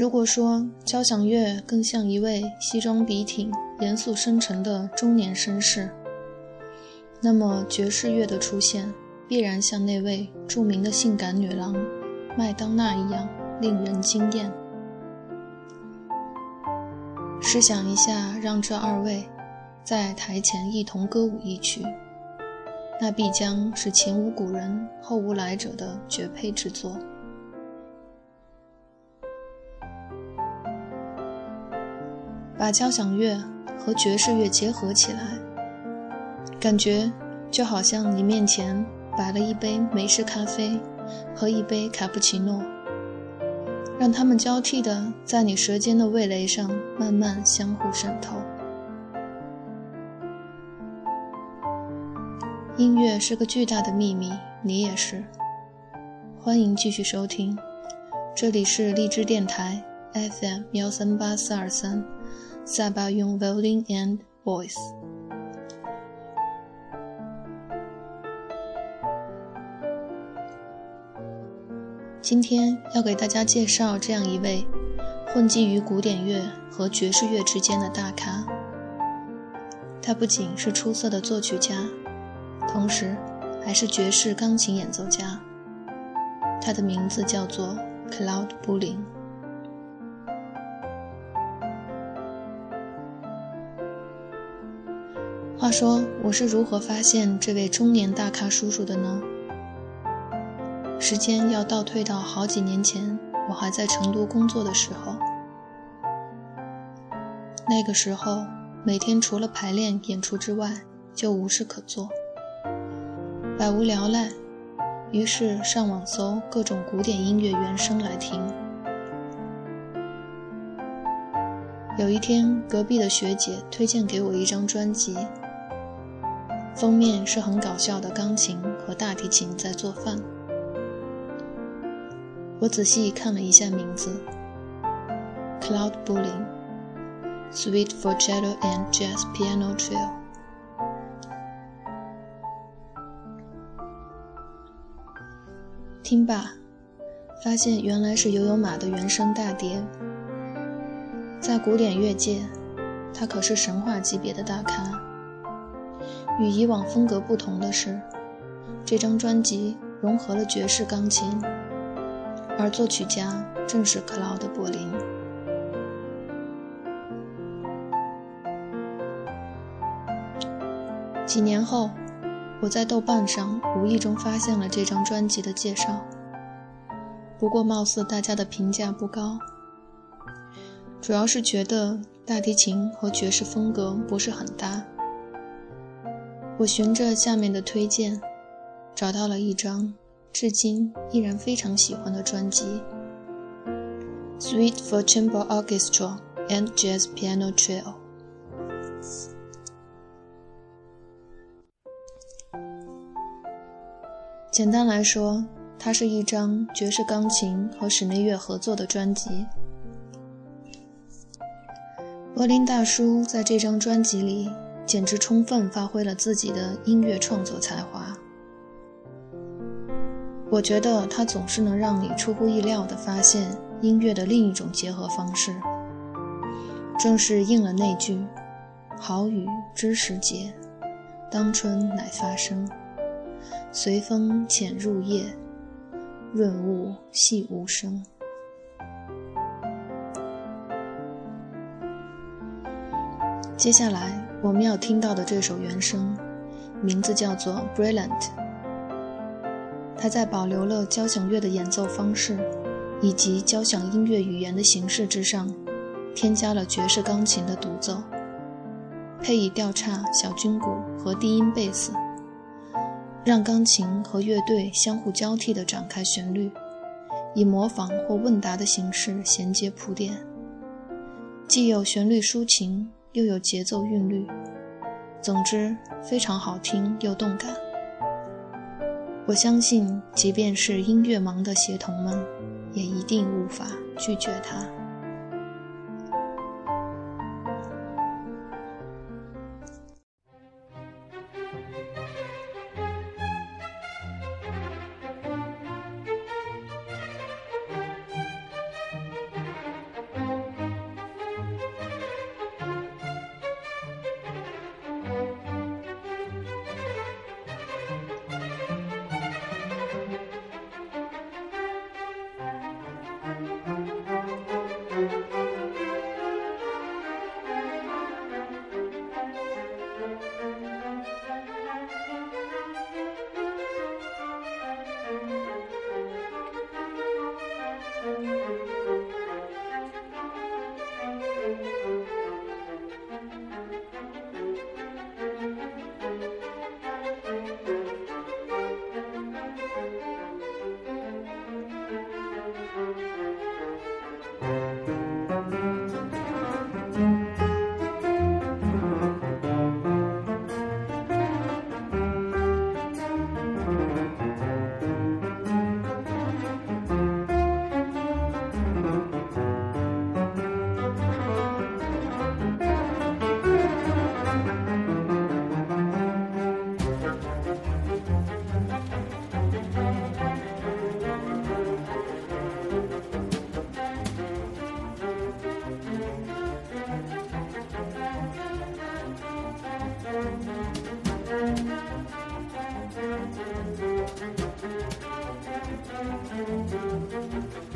如果说交响乐更像一位西装笔挺、严肃深沉的中年绅士，那么爵士乐的出现必然像那位著名的性感女郎麦当娜一样令人惊艳。试想一下，让这二位在台前一同歌舞一曲，那必将是前无古人后无来者的绝配之作。把交响乐和爵士乐结合起来，感觉就好像你面前摆了一杯美式咖啡和一杯卡布奇诺，让它们交替的在你舌尖的味蕾上慢慢相互渗透。音乐是个巨大的秘密，你也是。欢迎继续收听，这里是荔枝电台 FM 幺三八四二三。萨巴用 violin and voice。今天要给大家介绍这样一位混迹于古典乐和爵士乐之间的大咖。他不仅是出色的作曲家，同时还是爵士钢琴演奏家。他的名字叫做 Claude 布林。话说，我是如何发现这位中年大咖叔叔的呢？时间要倒退到好几年前，我还在成都工作的时候。那个时候，每天除了排练演出之外，就无事可做，百无聊赖，于是上网搜各种古典音乐原声来听。有一天，隔壁的学姐推荐给我一张专辑。封面是很搞笑的钢琴和大提琴在做饭。我仔细看了一下名字：Cloud Bulling，Suite for Cello and Jazz Piano Trio。听罢，发现原来是《游泳马》的原声大碟。在古典乐界，他可是神话级别的大咖。与以往风格不同的是，这张专辑融合了爵士钢琴，而作曲家正是克劳德·柏林。几年后，我在豆瓣上无意中发现了这张专辑的介绍，不过貌似大家的评价不高，主要是觉得大提琴和爵士风格不是很搭。我循着下面的推荐，找到了一张至今依然非常喜欢的专辑，《Suite for Chamber Orchestra and Jazz Piano Trio》。简单来说，它是一张爵士钢琴和室内乐合作的专辑。柏林大叔在这张专辑里。简直充分发挥了自己的音乐创作才华。我觉得他总是能让你出乎意料地发现音乐的另一种结合方式。正是应了那句“好雨知时节，当春乃发生。随风潜入夜，润物细无声。”接下来。我们要听到的这首原声，名字叫做《Brilliant》。它在保留了交响乐的演奏方式以及交响音乐语言的形式之上，添加了爵士钢琴的独奏，配以调叉、小军鼓和低音贝斯，让钢琴和乐队相互交替地展开旋律，以模仿或问答的形式衔接铺垫，既有旋律抒情。又有节奏韵律，总之非常好听又动感。我相信，即便是音乐盲的协同们，也一定无法拒绝它。Thank you.